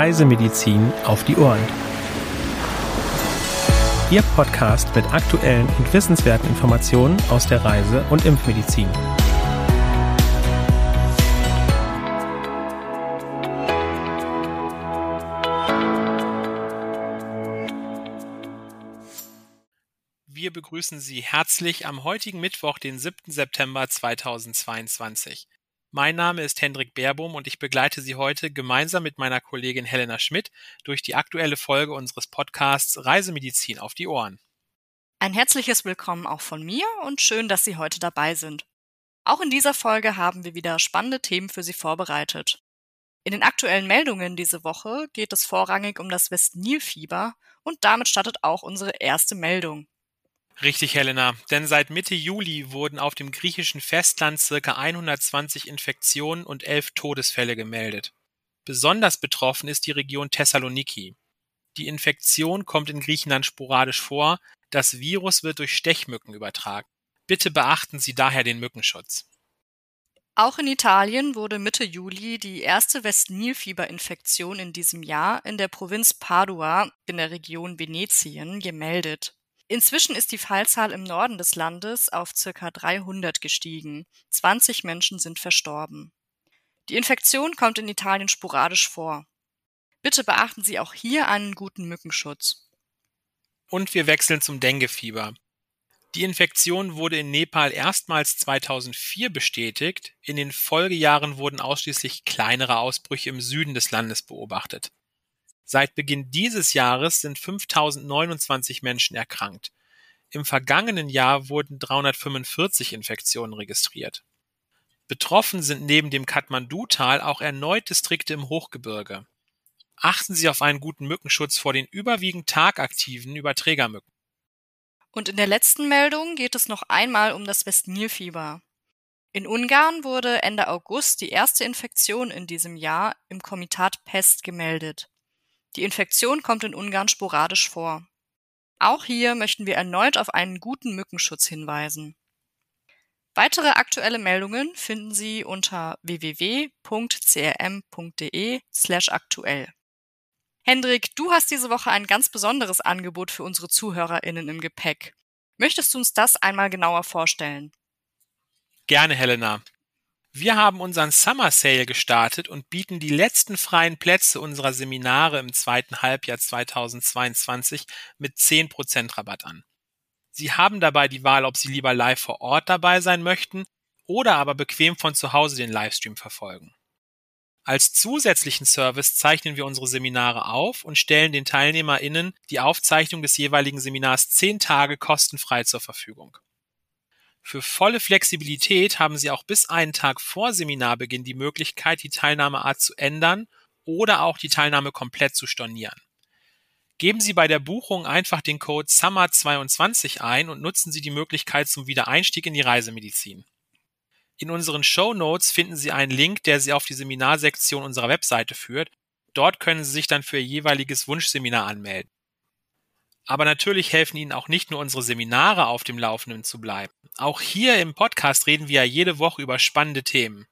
Reisemedizin auf die Ohren. Ihr Podcast mit aktuellen und wissenswerten Informationen aus der Reise- und Impfmedizin. Wir begrüßen Sie herzlich am heutigen Mittwoch, den 7. September 2022. Mein Name ist Hendrik Baerbohm und ich begleite Sie heute gemeinsam mit meiner Kollegin Helena Schmidt durch die aktuelle Folge unseres Podcasts Reisemedizin auf die Ohren. Ein herzliches Willkommen auch von mir und schön, dass Sie heute dabei sind. Auch in dieser Folge haben wir wieder spannende Themen für Sie vorbereitet. In den aktuellen Meldungen diese Woche geht es vorrangig um das West-Nil-Fieber und damit startet auch unsere erste Meldung. Richtig, Helena. Denn seit Mitte Juli wurden auf dem griechischen Festland circa 120 Infektionen und elf Todesfälle gemeldet. Besonders betroffen ist die Region Thessaloniki. Die Infektion kommt in Griechenland sporadisch vor. Das Virus wird durch Stechmücken übertragen. Bitte beachten Sie daher den Mückenschutz. Auch in Italien wurde Mitte Juli die erste West-Nil-Fieber-Infektion in diesem Jahr in der Provinz Padua in der Region Venetien gemeldet. Inzwischen ist die Fallzahl im Norden des Landes auf circa 300 gestiegen. 20 Menschen sind verstorben. Die Infektion kommt in Italien sporadisch vor. Bitte beachten Sie auch hier einen guten Mückenschutz. Und wir wechseln zum Denguefieber. Die Infektion wurde in Nepal erstmals 2004 bestätigt. In den Folgejahren wurden ausschließlich kleinere Ausbrüche im Süden des Landes beobachtet. Seit Beginn dieses Jahres sind 5029 Menschen erkrankt. Im vergangenen Jahr wurden 345 Infektionen registriert. Betroffen sind neben dem Kathmandu-Tal auch erneut Distrikte im Hochgebirge. Achten Sie auf einen guten Mückenschutz vor den überwiegend tagaktiven Überträgermücken. Und in der letzten Meldung geht es noch einmal um das Westnilfieber. In Ungarn wurde Ende August die erste Infektion in diesem Jahr im Komitat Pest gemeldet. Die Infektion kommt in Ungarn sporadisch vor. Auch hier möchten wir erneut auf einen guten Mückenschutz hinweisen. Weitere aktuelle Meldungen finden Sie unter www.crm.de/aktuell. Hendrik, du hast diese Woche ein ganz besonderes Angebot für unsere ZuhörerInnen im Gepäck. Möchtest du uns das einmal genauer vorstellen? Gerne, Helena. Wir haben unseren Summer Sale gestartet und bieten die letzten freien Plätze unserer Seminare im zweiten Halbjahr 2022 mit 10% Rabatt an. Sie haben dabei die Wahl, ob Sie lieber live vor Ort dabei sein möchten oder aber bequem von zu Hause den Livestream verfolgen. Als zusätzlichen Service zeichnen wir unsere Seminare auf und stellen den TeilnehmerInnen die Aufzeichnung des jeweiligen Seminars zehn Tage kostenfrei zur Verfügung. Für volle Flexibilität haben Sie auch bis einen Tag vor Seminarbeginn die Möglichkeit, die Teilnahmeart zu ändern oder auch die Teilnahme komplett zu stornieren. Geben Sie bei der Buchung einfach den Code SUMMER22 ein und nutzen Sie die Möglichkeit zum Wiedereinstieg in die Reisemedizin. In unseren Show Notes finden Sie einen Link, der Sie auf die Seminarsektion unserer Webseite führt. Dort können Sie sich dann für Ihr jeweiliges Wunschseminar anmelden. Aber natürlich helfen Ihnen auch nicht nur unsere Seminare auf dem Laufenden zu bleiben. Auch hier im Podcast reden wir ja jede Woche über spannende Themen.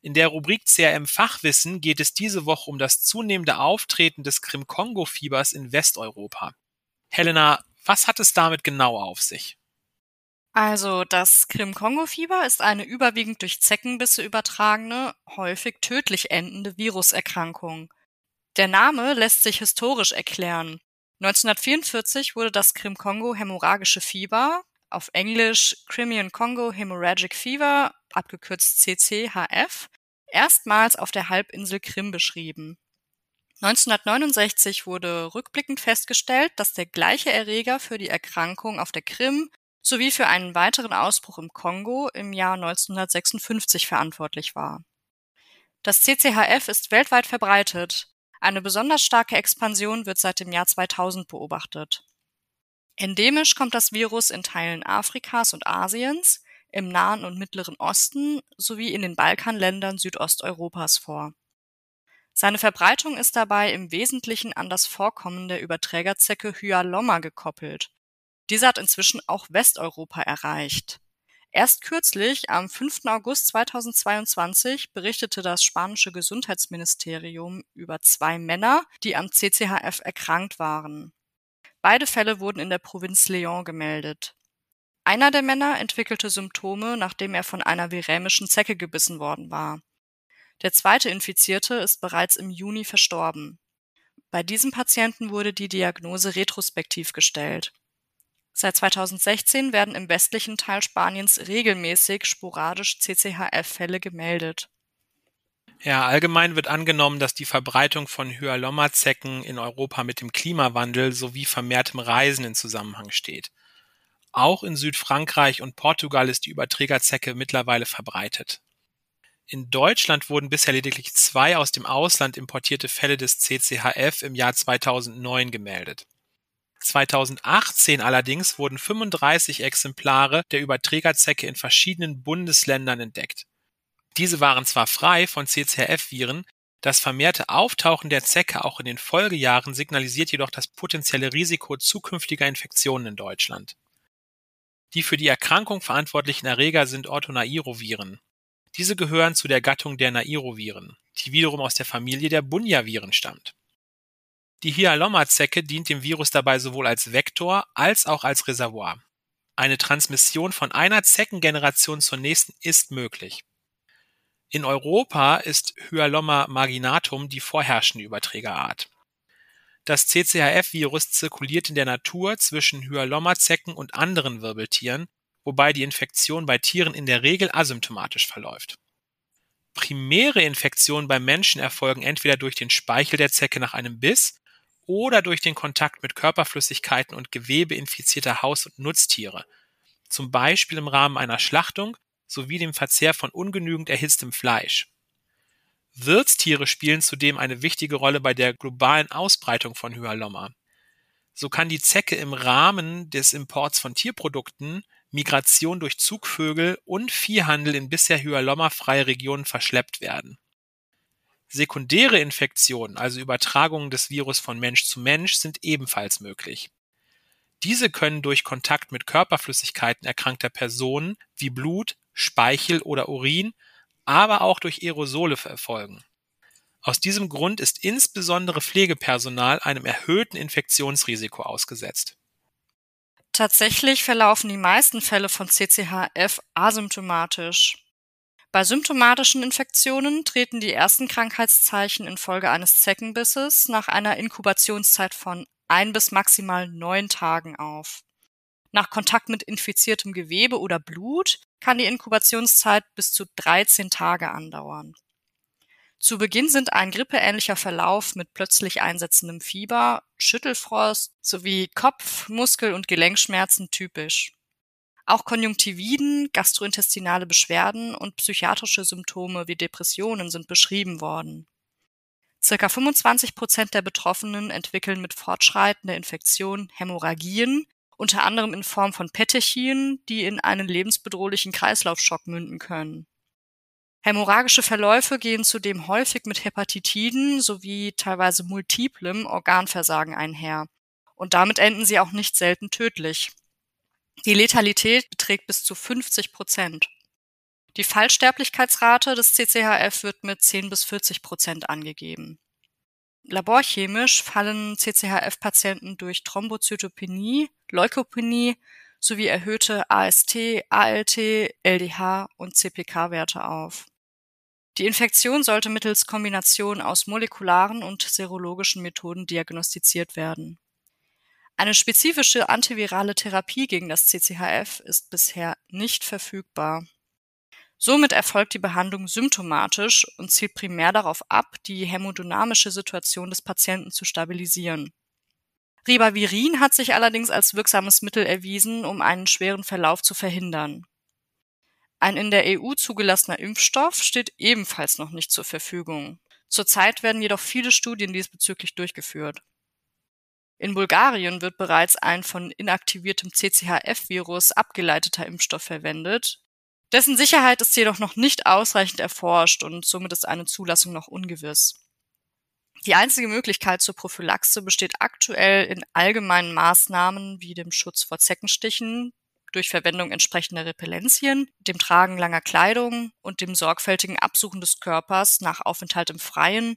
In der Rubrik CRM Fachwissen geht es diese Woche um das zunehmende Auftreten des Krim-Kongo-Fiebers in Westeuropa. Helena, was hat es damit genau auf sich? Also das Krim-Kongo-Fieber ist eine überwiegend durch Zeckenbisse übertragene, häufig tödlich endende Viruserkrankung. Der Name lässt sich historisch erklären. 1944 wurde das Krim-Kongo-hämorrhagische Fieber, auf Englisch Crimean Congo Hemorrhagic Fever, abgekürzt CCHF, erstmals auf der Halbinsel Krim beschrieben. 1969 wurde rückblickend festgestellt, dass der gleiche Erreger für die Erkrankung auf der Krim sowie für einen weiteren Ausbruch im Kongo im Jahr 1956 verantwortlich war. Das CCHF ist weltweit verbreitet, eine besonders starke Expansion wird seit dem Jahr 2000 beobachtet. Endemisch kommt das Virus in Teilen Afrikas und Asiens, im Nahen und Mittleren Osten sowie in den Balkanländern Südosteuropas vor. Seine Verbreitung ist dabei im Wesentlichen an das Vorkommen der Überträgerzecke Hyalomma gekoppelt. Diese hat inzwischen auch Westeuropa erreicht. Erst kürzlich, am 5. August 2022, berichtete das spanische Gesundheitsministerium über zwei Männer, die am CCHF erkrankt waren. Beide Fälle wurden in der Provinz León gemeldet. Einer der Männer entwickelte Symptome, nachdem er von einer virämischen Zecke gebissen worden war. Der zweite Infizierte ist bereits im Juni verstorben. Bei diesem Patienten wurde die Diagnose retrospektiv gestellt. Seit 2016 werden im westlichen Teil Spaniens regelmäßig sporadisch CCHF-Fälle gemeldet. Ja, allgemein wird angenommen, dass die Verbreitung von Hyalomma-Zecken in Europa mit dem Klimawandel sowie vermehrtem Reisen in Zusammenhang steht. Auch in Südfrankreich und Portugal ist die Überträgerzecke mittlerweile verbreitet. In Deutschland wurden bisher lediglich zwei aus dem Ausland importierte Fälle des CCHF im Jahr 2009 gemeldet. 2018 allerdings wurden 35 Exemplare der Überträgerzecke in verschiedenen Bundesländern entdeckt. Diese waren zwar frei von CCRF-Viren, das vermehrte Auftauchen der Zecke auch in den Folgejahren signalisiert jedoch das potenzielle Risiko zukünftiger Infektionen in Deutschland. Die für die Erkrankung verantwortlichen Erreger sind Orthonairoviren. Diese gehören zu der Gattung der Nairoviren, die wiederum aus der Familie der Bunyaviren stammt. Die Hyalomma-Zecke dient dem Virus dabei sowohl als Vektor als auch als Reservoir. Eine Transmission von einer Zeckengeneration zur nächsten ist möglich. In Europa ist Hyalomma marginatum die vorherrschende Überträgerart. Das CCHF-Virus zirkuliert in der Natur zwischen Hyalomma-Zecken und anderen Wirbeltieren, wobei die Infektion bei Tieren in der Regel asymptomatisch verläuft. Primäre Infektionen beim Menschen erfolgen entweder durch den Speichel der Zecke nach einem Biss oder durch den Kontakt mit Körperflüssigkeiten und Gewebe infizierter Haus- und Nutztiere, zum Beispiel im Rahmen einer Schlachtung sowie dem Verzehr von ungenügend erhitztem Fleisch. Wirtstiere spielen zudem eine wichtige Rolle bei der globalen Ausbreitung von Hyalomma. So kann die Zecke im Rahmen des Imports von Tierprodukten, Migration durch Zugvögel und Viehhandel in bisher Hyalomma-freie Regionen verschleppt werden. Sekundäre Infektionen, also Übertragungen des Virus von Mensch zu Mensch, sind ebenfalls möglich. Diese können durch Kontakt mit Körperflüssigkeiten erkrankter Personen wie Blut, Speichel oder Urin, aber auch durch Aerosole erfolgen. Aus diesem Grund ist insbesondere Pflegepersonal einem erhöhten Infektionsrisiko ausgesetzt. Tatsächlich verlaufen die meisten Fälle von CCHF asymptomatisch. Bei symptomatischen Infektionen treten die ersten Krankheitszeichen infolge eines Zeckenbisses nach einer Inkubationszeit von ein bis maximal neun Tagen auf. Nach Kontakt mit infiziertem Gewebe oder Blut kann die Inkubationszeit bis zu 13 Tage andauern. Zu Beginn sind ein grippeähnlicher Verlauf mit plötzlich einsetzendem Fieber, Schüttelfrost sowie Kopf-, Muskel- und Gelenkschmerzen typisch. Auch Konjunktividen, gastrointestinale Beschwerden und psychiatrische Symptome wie Depressionen sind beschrieben worden. Circa 25 Prozent der Betroffenen entwickeln mit fortschreitender Infektion Hämorrhagien, unter anderem in Form von Petechien, die in einen lebensbedrohlichen Kreislaufschock münden können. Hämorrhagische Verläufe gehen zudem häufig mit Hepatitiden sowie teilweise multiplem Organversagen einher. Und damit enden sie auch nicht selten tödlich. Die Letalität beträgt bis zu 50 Prozent. Die Fallsterblichkeitsrate des CCHF wird mit 10 bis 40 Prozent angegeben. Laborchemisch fallen CCHF-Patienten durch Thrombozytopenie, Leukopenie sowie erhöhte AST, ALT, LDH und CPK-Werte auf. Die Infektion sollte mittels Kombination aus molekularen und serologischen Methoden diagnostiziert werden. Eine spezifische antivirale Therapie gegen das CCHF ist bisher nicht verfügbar. Somit erfolgt die Behandlung symptomatisch und zielt primär darauf ab, die hämodynamische Situation des Patienten zu stabilisieren. Ribavirin hat sich allerdings als wirksames Mittel erwiesen, um einen schweren Verlauf zu verhindern. Ein in der EU zugelassener Impfstoff steht ebenfalls noch nicht zur Verfügung. Zurzeit werden jedoch viele Studien diesbezüglich durchgeführt. In Bulgarien wird bereits ein von inaktiviertem CCHF-Virus abgeleiteter Impfstoff verwendet. Dessen Sicherheit ist jedoch noch nicht ausreichend erforscht und somit ist eine Zulassung noch ungewiss. Die einzige Möglichkeit zur Prophylaxe besteht aktuell in allgemeinen Maßnahmen wie dem Schutz vor Zeckenstichen durch Verwendung entsprechender Repellenzien, dem Tragen langer Kleidung und dem sorgfältigen Absuchen des Körpers nach Aufenthalt im Freien,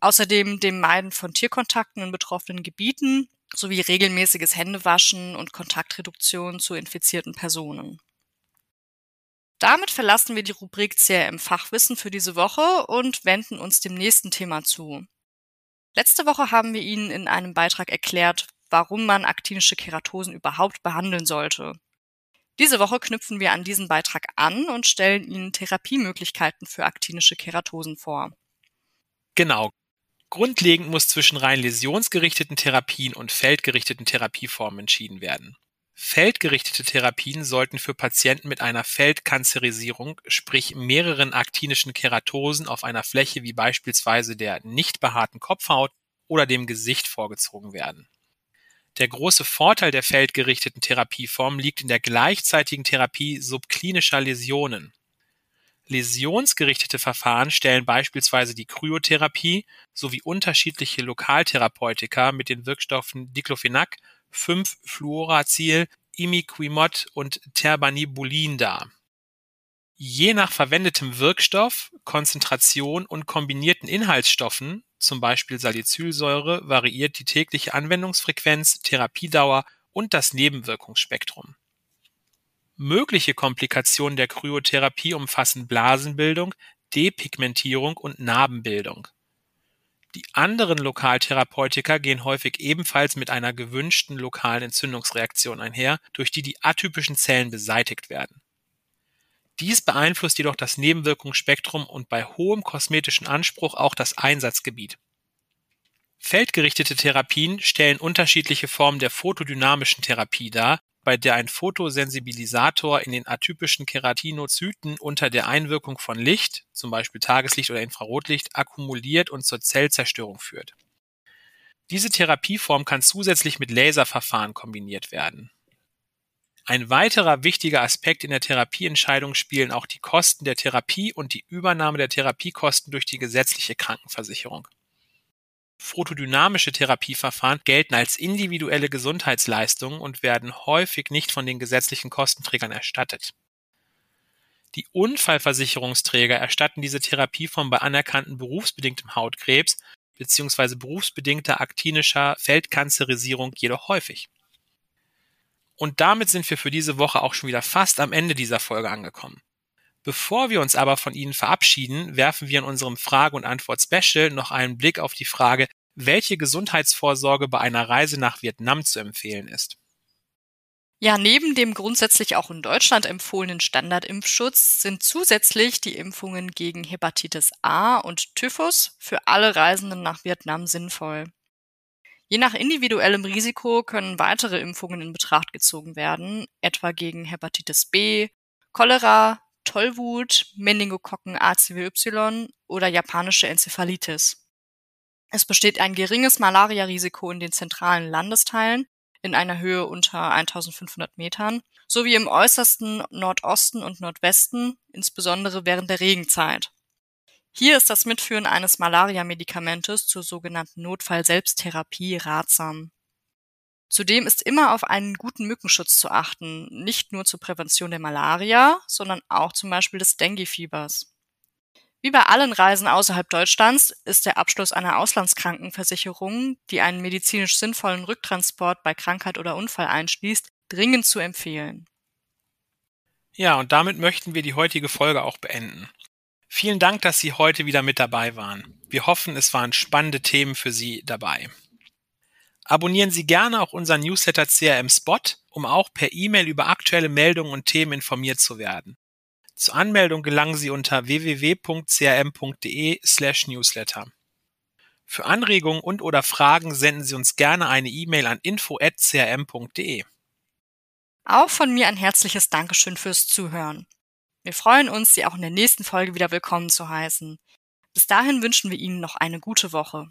außerdem dem Meiden von Tierkontakten in betroffenen Gebieten sowie regelmäßiges Händewaschen und Kontaktreduktion zu infizierten Personen. Damit verlassen wir die Rubrik CRM Fachwissen für diese Woche und wenden uns dem nächsten Thema zu. Letzte Woche haben wir Ihnen in einem Beitrag erklärt, warum man aktinische Keratosen überhaupt behandeln sollte. Diese Woche knüpfen wir an diesen Beitrag an und stellen Ihnen Therapiemöglichkeiten für aktinische Keratosen vor. Genau. Grundlegend muss zwischen rein läsionsgerichteten Therapien und feldgerichteten Therapieformen entschieden werden. Feldgerichtete Therapien sollten für Patienten mit einer Feldkanzerisierung, sprich mehreren aktinischen Keratosen auf einer Fläche wie beispielsweise der nicht behaarten Kopfhaut oder dem Gesicht vorgezogen werden. Der große Vorteil der feldgerichteten Therapieform liegt in der gleichzeitigen Therapie subklinischer Läsionen. Läsionsgerichtete Verfahren stellen beispielsweise die Kryotherapie sowie unterschiedliche Lokaltherapeutika mit den Wirkstoffen Diclofenac 5-Fluoracil, Imiquimod und Terbanibulin dar. Je nach verwendetem Wirkstoff, Konzentration und kombinierten Inhaltsstoffen, zum Beispiel Salicylsäure, variiert die tägliche Anwendungsfrequenz, Therapiedauer und das Nebenwirkungsspektrum. Mögliche Komplikationen der Kryotherapie umfassen Blasenbildung, Depigmentierung und Narbenbildung die anderen Lokaltherapeutika gehen häufig ebenfalls mit einer gewünschten lokalen Entzündungsreaktion einher, durch die die atypischen Zellen beseitigt werden. Dies beeinflusst jedoch das Nebenwirkungsspektrum und bei hohem kosmetischen Anspruch auch das Einsatzgebiet. Feldgerichtete Therapien stellen unterschiedliche Formen der photodynamischen Therapie dar bei der ein Photosensibilisator in den atypischen Keratinozyten unter der Einwirkung von Licht zum Beispiel Tageslicht oder Infrarotlicht) akkumuliert und zur Zellzerstörung führt. Diese Therapieform kann zusätzlich mit Laserverfahren kombiniert werden. Ein weiterer wichtiger Aspekt in der Therapieentscheidung spielen auch die Kosten der Therapie und die Übernahme der Therapiekosten durch die gesetzliche Krankenversicherung Photodynamische Therapieverfahren gelten als individuelle Gesundheitsleistungen und werden häufig nicht von den gesetzlichen Kostenträgern erstattet. Die Unfallversicherungsträger erstatten diese Therapieform bei anerkannten berufsbedingtem Hautkrebs bzw. berufsbedingter aktinischer Feldkanzerisierung jedoch häufig. Und damit sind wir für diese Woche auch schon wieder fast am Ende dieser Folge angekommen. Bevor wir uns aber von Ihnen verabschieden, werfen wir in unserem Frage- und Antwort-Special noch einen Blick auf die Frage, welche Gesundheitsvorsorge bei einer Reise nach Vietnam zu empfehlen ist. Ja, neben dem grundsätzlich auch in Deutschland empfohlenen Standardimpfschutz sind zusätzlich die Impfungen gegen Hepatitis A und Typhus für alle Reisenden nach Vietnam sinnvoll. Je nach individuellem Risiko können weitere Impfungen in Betracht gezogen werden, etwa gegen Hepatitis B, Cholera, Tollwut, Meningokokken ACWY oder japanische Enzephalitis. Es besteht ein geringes Malariarisiko in den zentralen Landesteilen in einer Höhe unter 1500 Metern sowie im äußersten Nordosten und Nordwesten, insbesondere während der Regenzeit. Hier ist das Mitführen eines Malaria-Medikamentes zur sogenannten Notfall-Selbsttherapie ratsam. Zudem ist immer auf einen guten Mückenschutz zu achten, nicht nur zur Prävention der Malaria, sondern auch zum Beispiel des Dengue-Fiebers. Wie bei allen Reisen außerhalb Deutschlands ist der Abschluss einer Auslandskrankenversicherung, die einen medizinisch sinnvollen Rücktransport bei Krankheit oder Unfall einschließt, dringend zu empfehlen. Ja, und damit möchten wir die heutige Folge auch beenden. Vielen Dank, dass Sie heute wieder mit dabei waren. Wir hoffen, es waren spannende Themen für Sie dabei. Abonnieren Sie gerne auch unseren Newsletter CRM Spot, um auch per E-Mail über aktuelle Meldungen und Themen informiert zu werden. Zur Anmeldung gelangen Sie unter www.crm.de/newsletter. Für Anregungen und oder Fragen senden Sie uns gerne eine E-Mail an info@crm.de. Auch von mir ein herzliches Dankeschön fürs Zuhören. Wir freuen uns, Sie auch in der nächsten Folge wieder willkommen zu heißen. Bis dahin wünschen wir Ihnen noch eine gute Woche.